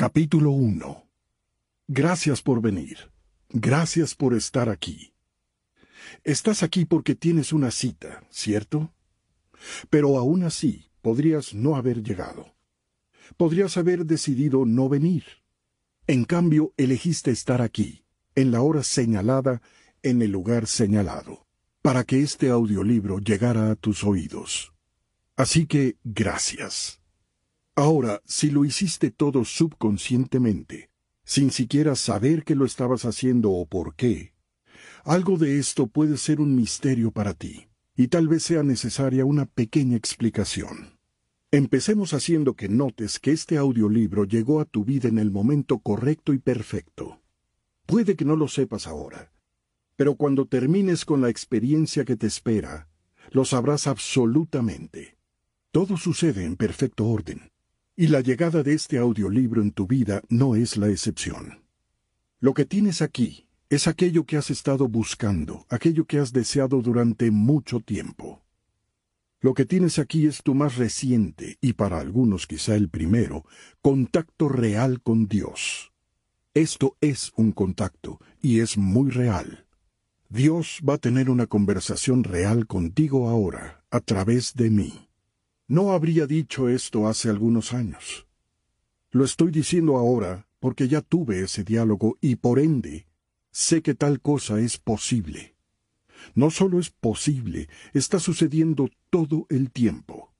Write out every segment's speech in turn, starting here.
Capítulo 1 Gracias por venir. Gracias por estar aquí. Estás aquí porque tienes una cita, ¿cierto? Pero aún así podrías no haber llegado. Podrías haber decidido no venir. En cambio, elegiste estar aquí, en la hora señalada, en el lugar señalado, para que este audiolibro llegara a tus oídos. Así que, gracias. Ahora, si lo hiciste todo subconscientemente, sin siquiera saber que lo estabas haciendo o por qué, algo de esto puede ser un misterio para ti, y tal vez sea necesaria una pequeña explicación. Empecemos haciendo que notes que este audiolibro llegó a tu vida en el momento correcto y perfecto. Puede que no lo sepas ahora, pero cuando termines con la experiencia que te espera, lo sabrás absolutamente. Todo sucede en perfecto orden, y la llegada de este audiolibro en tu vida no es la excepción. Lo que tienes aquí es aquello que has estado buscando, aquello que has deseado durante mucho tiempo. Lo que tienes aquí es tu más reciente, y para algunos quizá el primero, contacto real con Dios. Esto es un contacto, y es muy real. Dios va a tener una conversación real contigo ahora, a través de mí. No habría dicho esto hace algunos años. Lo estoy diciendo ahora porque ya tuve ese diálogo y por ende sé que tal cosa es posible. No solo es posible, está sucediendo todo el tiempo.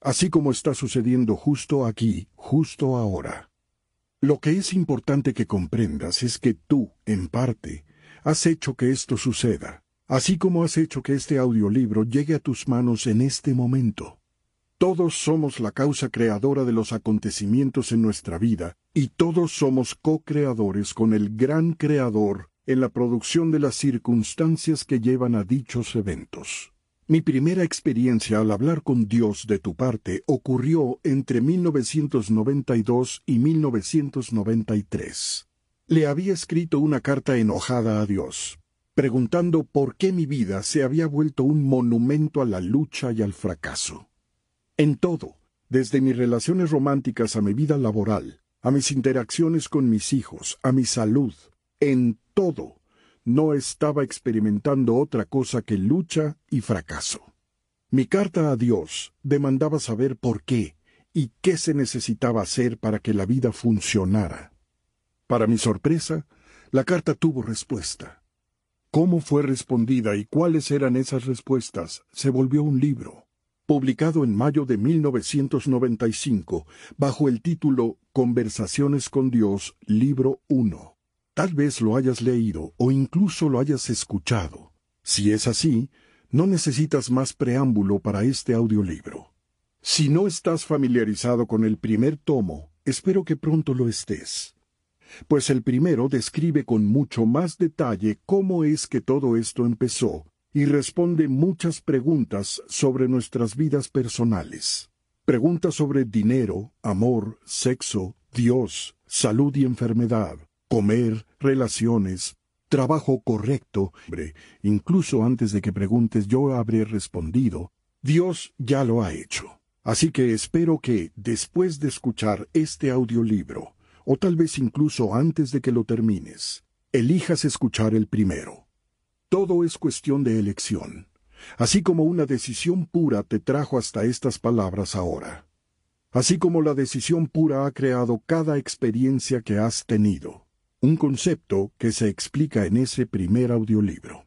Así como está sucediendo justo aquí, justo ahora. Lo que es importante que comprendas es que tú, en parte, has hecho que esto suceda, así como has hecho que este audiolibro llegue a tus manos en este momento. Todos somos la causa creadora de los acontecimientos en nuestra vida, y todos somos co-creadores con el gran creador en la producción de las circunstancias que llevan a dichos eventos. Mi primera experiencia al hablar con Dios de tu parte ocurrió entre 1992 y 1993. Le había escrito una carta enojada a Dios, preguntando por qué mi vida se había vuelto un monumento a la lucha y al fracaso. En todo, desde mis relaciones románticas a mi vida laboral, a mis interacciones con mis hijos, a mi salud, en todo, no estaba experimentando otra cosa que lucha y fracaso. Mi carta a Dios demandaba saber por qué y qué se necesitaba hacer para que la vida funcionara. Para mi sorpresa, la carta tuvo respuesta. Cómo fue respondida y cuáles eran esas respuestas se volvió un libro, publicado en mayo de 1995 bajo el título Conversaciones con Dios, libro 1. Tal vez lo hayas leído o incluso lo hayas escuchado. Si es así, no necesitas más preámbulo para este audiolibro. Si no estás familiarizado con el primer tomo, espero que pronto lo estés. Pues el primero describe con mucho más detalle cómo es que todo esto empezó y responde muchas preguntas sobre nuestras vidas personales. Preguntas sobre dinero, amor, sexo, Dios, salud y enfermedad, comer, relaciones, trabajo correcto, incluso antes de que preguntes yo habré respondido, Dios ya lo ha hecho. Así que espero que, después de escuchar este audiolibro, o tal vez incluso antes de que lo termines, elijas escuchar el primero. Todo es cuestión de elección, así como una decisión pura te trajo hasta estas palabras ahora, así como la decisión pura ha creado cada experiencia que has tenido un concepto que se explica en ese primer audiolibro.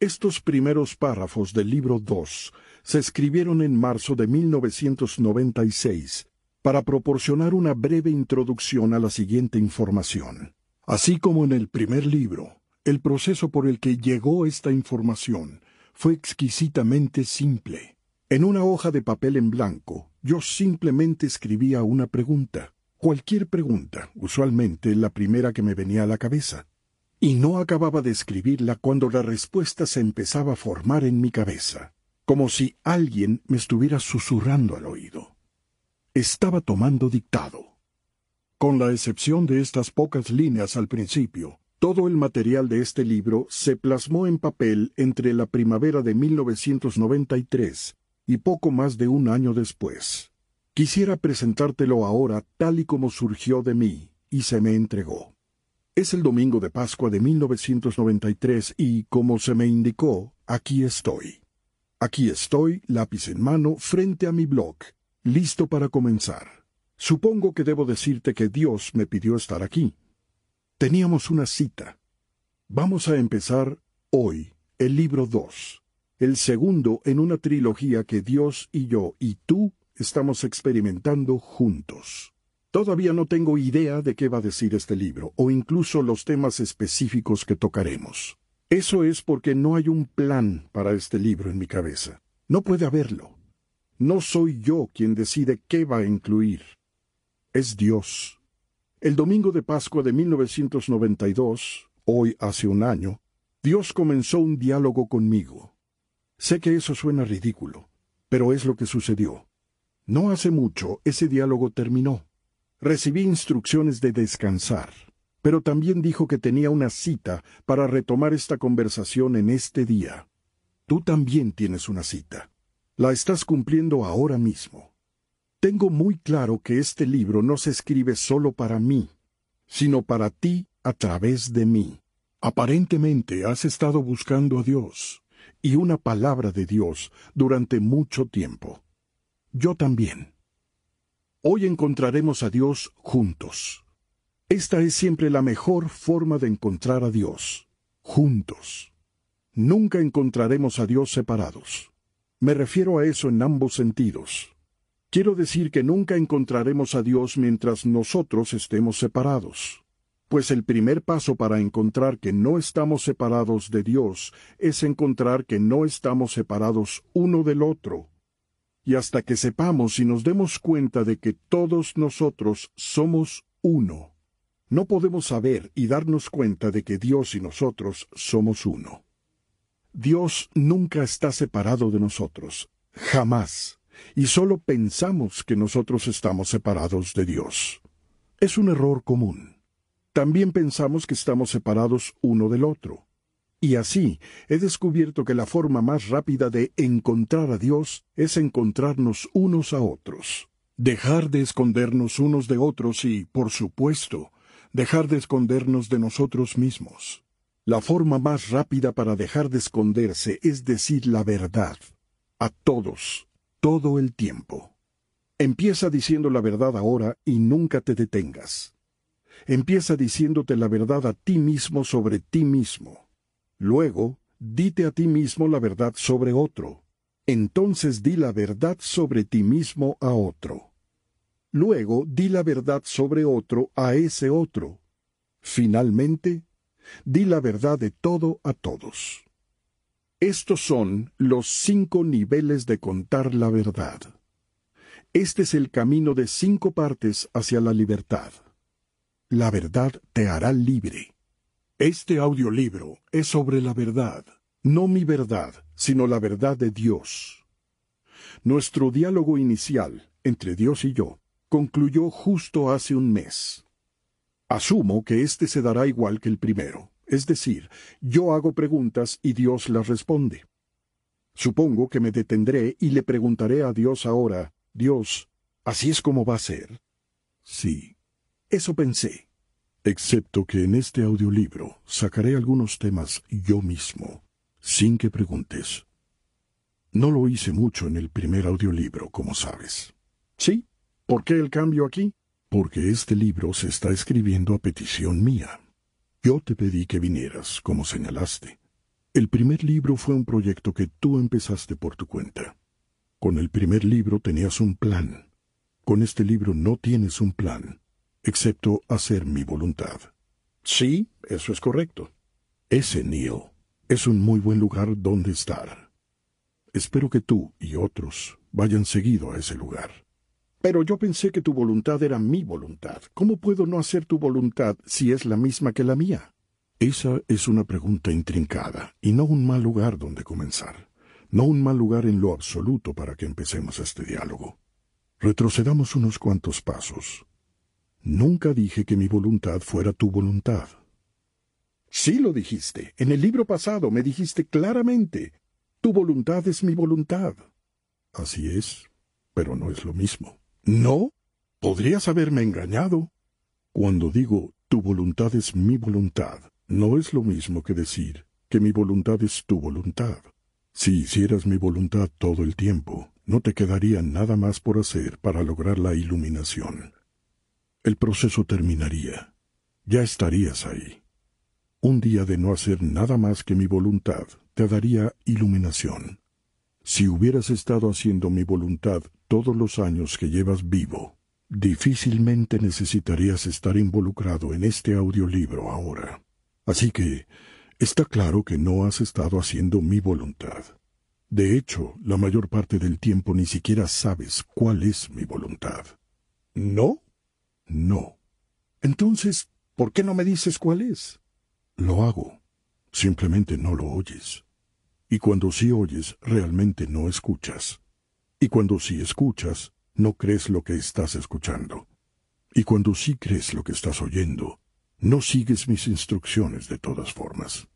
Estos primeros párrafos del libro 2 se escribieron en marzo de 1996 para proporcionar una breve introducción a la siguiente información. Así como en el primer libro, el proceso por el que llegó esta información fue exquisitamente simple. En una hoja de papel en blanco, yo simplemente escribía una pregunta cualquier pregunta, usualmente la primera que me venía a la cabeza, y no acababa de escribirla cuando la respuesta se empezaba a formar en mi cabeza, como si alguien me estuviera susurrando al oído. Estaba tomando dictado. Con la excepción de estas pocas líneas al principio, todo el material de este libro se plasmó en papel entre la primavera de 1993 y poco más de un año después. Quisiera presentártelo ahora tal y como surgió de mí y se me entregó. Es el domingo de Pascua de 1993 y, como se me indicó, aquí estoy. Aquí estoy, lápiz en mano, frente a mi blog, listo para comenzar. Supongo que debo decirte que Dios me pidió estar aquí. Teníamos una cita. Vamos a empezar hoy el libro 2, el segundo en una trilogía que Dios y yo y tú estamos experimentando juntos. Todavía no tengo idea de qué va a decir este libro, o incluso los temas específicos que tocaremos. Eso es porque no hay un plan para este libro en mi cabeza. No puede haberlo. No soy yo quien decide qué va a incluir. Es Dios. El domingo de Pascua de 1992, hoy hace un año, Dios comenzó un diálogo conmigo. Sé que eso suena ridículo, pero es lo que sucedió. No hace mucho ese diálogo terminó. Recibí instrucciones de descansar, pero también dijo que tenía una cita para retomar esta conversación en este día. Tú también tienes una cita. La estás cumpliendo ahora mismo. Tengo muy claro que este libro no se escribe solo para mí, sino para ti a través de mí. Aparentemente has estado buscando a Dios y una palabra de Dios durante mucho tiempo. Yo también. Hoy encontraremos a Dios juntos. Esta es siempre la mejor forma de encontrar a Dios, juntos. Nunca encontraremos a Dios separados. Me refiero a eso en ambos sentidos. Quiero decir que nunca encontraremos a Dios mientras nosotros estemos separados pues el primer paso para encontrar que no estamos separados de Dios es encontrar que no estamos separados uno del otro. Y hasta que sepamos y nos demos cuenta de que todos nosotros somos uno, no podemos saber y darnos cuenta de que Dios y nosotros somos uno. Dios nunca está separado de nosotros, jamás, y solo pensamos que nosotros estamos separados de Dios. Es un error común también pensamos que estamos separados uno del otro. Y así he descubierto que la forma más rápida de encontrar a Dios es encontrarnos unos a otros. Dejar de escondernos unos de otros y, por supuesto, dejar de escondernos de nosotros mismos. La forma más rápida para dejar de esconderse es decir la verdad. A todos, todo el tiempo. Empieza diciendo la verdad ahora y nunca te detengas. Empieza diciéndote la verdad a ti mismo sobre ti mismo. Luego, dite a ti mismo la verdad sobre otro. Entonces di la verdad sobre ti mismo a otro. Luego di la verdad sobre otro a ese otro. Finalmente, di la verdad de todo a todos. Estos son los cinco niveles de contar la verdad. Este es el camino de cinco partes hacia la libertad. La verdad te hará libre. Este audiolibro es sobre la verdad, no mi verdad, sino la verdad de Dios. Nuestro diálogo inicial entre Dios y yo concluyó justo hace un mes. Asumo que este se dará igual que el primero, es decir, yo hago preguntas y Dios las responde. Supongo que me detendré y le preguntaré a Dios ahora, Dios, ¿así es como va a ser? Sí, eso pensé. Excepto que en este audiolibro sacaré algunos temas yo mismo, sin que preguntes. No lo hice mucho en el primer audiolibro, como sabes. ¿Sí? ¿Por qué el cambio aquí? Porque este libro se está escribiendo a petición mía. Yo te pedí que vinieras, como señalaste. El primer libro fue un proyecto que tú empezaste por tu cuenta. Con el primer libro tenías un plan. Con este libro no tienes un plan excepto hacer mi voluntad. Sí, eso es correcto. Ese, Neil, es un muy buen lugar donde estar. Espero que tú y otros vayan seguido a ese lugar. Pero yo pensé que tu voluntad era mi voluntad. ¿Cómo puedo no hacer tu voluntad si es la misma que la mía? Esa es una pregunta intrincada y no un mal lugar donde comenzar. No un mal lugar en lo absoluto para que empecemos este diálogo. Retrocedamos unos cuantos pasos. Nunca dije que mi voluntad fuera tu voluntad. Sí lo dijiste. En el libro pasado me dijiste claramente, tu voluntad es mi voluntad. Así es, pero no es lo mismo. No, podrías haberme engañado. Cuando digo tu voluntad es mi voluntad, no es lo mismo que decir que mi voluntad es tu voluntad. Si hicieras mi voluntad todo el tiempo, no te quedaría nada más por hacer para lograr la iluminación. El proceso terminaría. Ya estarías ahí. Un día de no hacer nada más que mi voluntad te daría iluminación. Si hubieras estado haciendo mi voluntad todos los años que llevas vivo, difícilmente necesitarías estar involucrado en este audiolibro ahora. Así que, está claro que no has estado haciendo mi voluntad. De hecho, la mayor parte del tiempo ni siquiera sabes cuál es mi voluntad. ¿No? No. Entonces, ¿por qué no me dices cuál es? Lo hago. Simplemente no lo oyes. Y cuando sí oyes, realmente no escuchas. Y cuando sí escuchas, no crees lo que estás escuchando. Y cuando sí crees lo que estás oyendo, no sigues mis instrucciones de todas formas.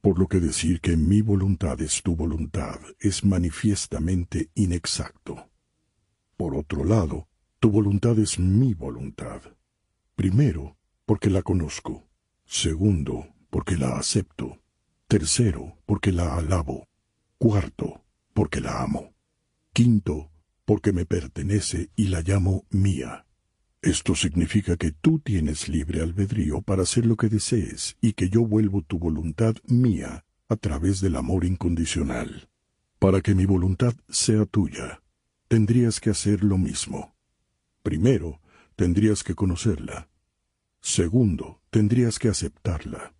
Por lo que decir que mi voluntad es tu voluntad es manifiestamente inexacto. Por otro lado, tu voluntad es mi voluntad. Primero, porque la conozco. Segundo, porque la acepto. Tercero, porque la alabo. Cuarto, porque la amo. Quinto, porque me pertenece y la llamo mía. Esto significa que tú tienes libre albedrío para hacer lo que desees y que yo vuelvo tu voluntad mía a través del amor incondicional. Para que mi voluntad sea tuya, tendrías que hacer lo mismo. Primero, tendrías que conocerla. Segundo, tendrías que aceptarla.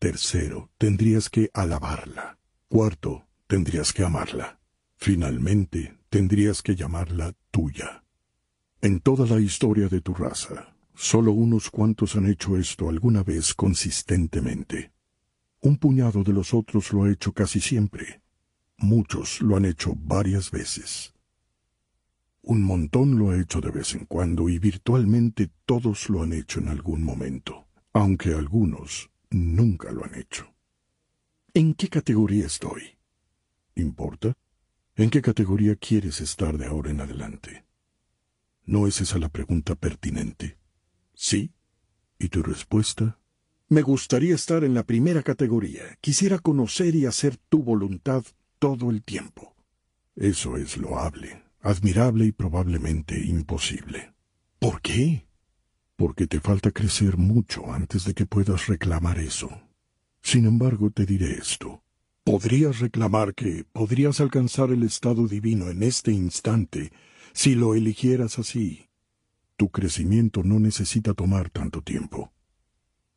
Tercero, tendrías que alabarla. Cuarto, tendrías que amarla. Finalmente, tendrías que llamarla tuya. En toda la historia de tu raza, solo unos cuantos han hecho esto alguna vez consistentemente. Un puñado de los otros lo ha hecho casi siempre. Muchos lo han hecho varias veces. Un montón lo ha hecho de vez en cuando y virtualmente todos lo han hecho en algún momento, aunque algunos nunca lo han hecho. ¿En qué categoría estoy? ¿Importa? ¿En qué categoría quieres estar de ahora en adelante? ¿No es esa la pregunta pertinente? ¿Sí? ¿Y tu respuesta? Me gustaría estar en la primera categoría. Quisiera conocer y hacer tu voluntad todo el tiempo. Eso es loable, admirable y probablemente imposible. ¿Por qué? Porque te falta crecer mucho antes de que puedas reclamar eso. Sin embargo, te diré esto. Podrías reclamar que podrías alcanzar el estado divino en este instante si lo eligieras así. Tu crecimiento no necesita tomar tanto tiempo.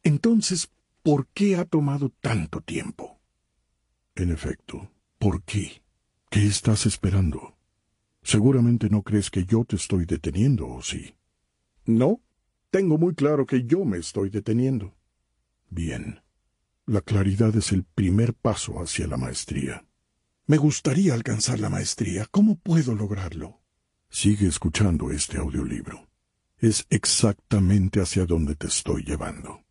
Entonces, ¿por qué ha tomado tanto tiempo? En efecto, ¿por qué? ¿Qué estás esperando? Seguramente no crees que yo te estoy deteniendo, ¿o sí? No, tengo muy claro que yo me estoy deteniendo. Bien. La claridad es el primer paso hacia la maestría. Me gustaría alcanzar la maestría. ¿Cómo puedo lograrlo? Sigue escuchando este audiolibro. Es exactamente hacia donde te estoy llevando.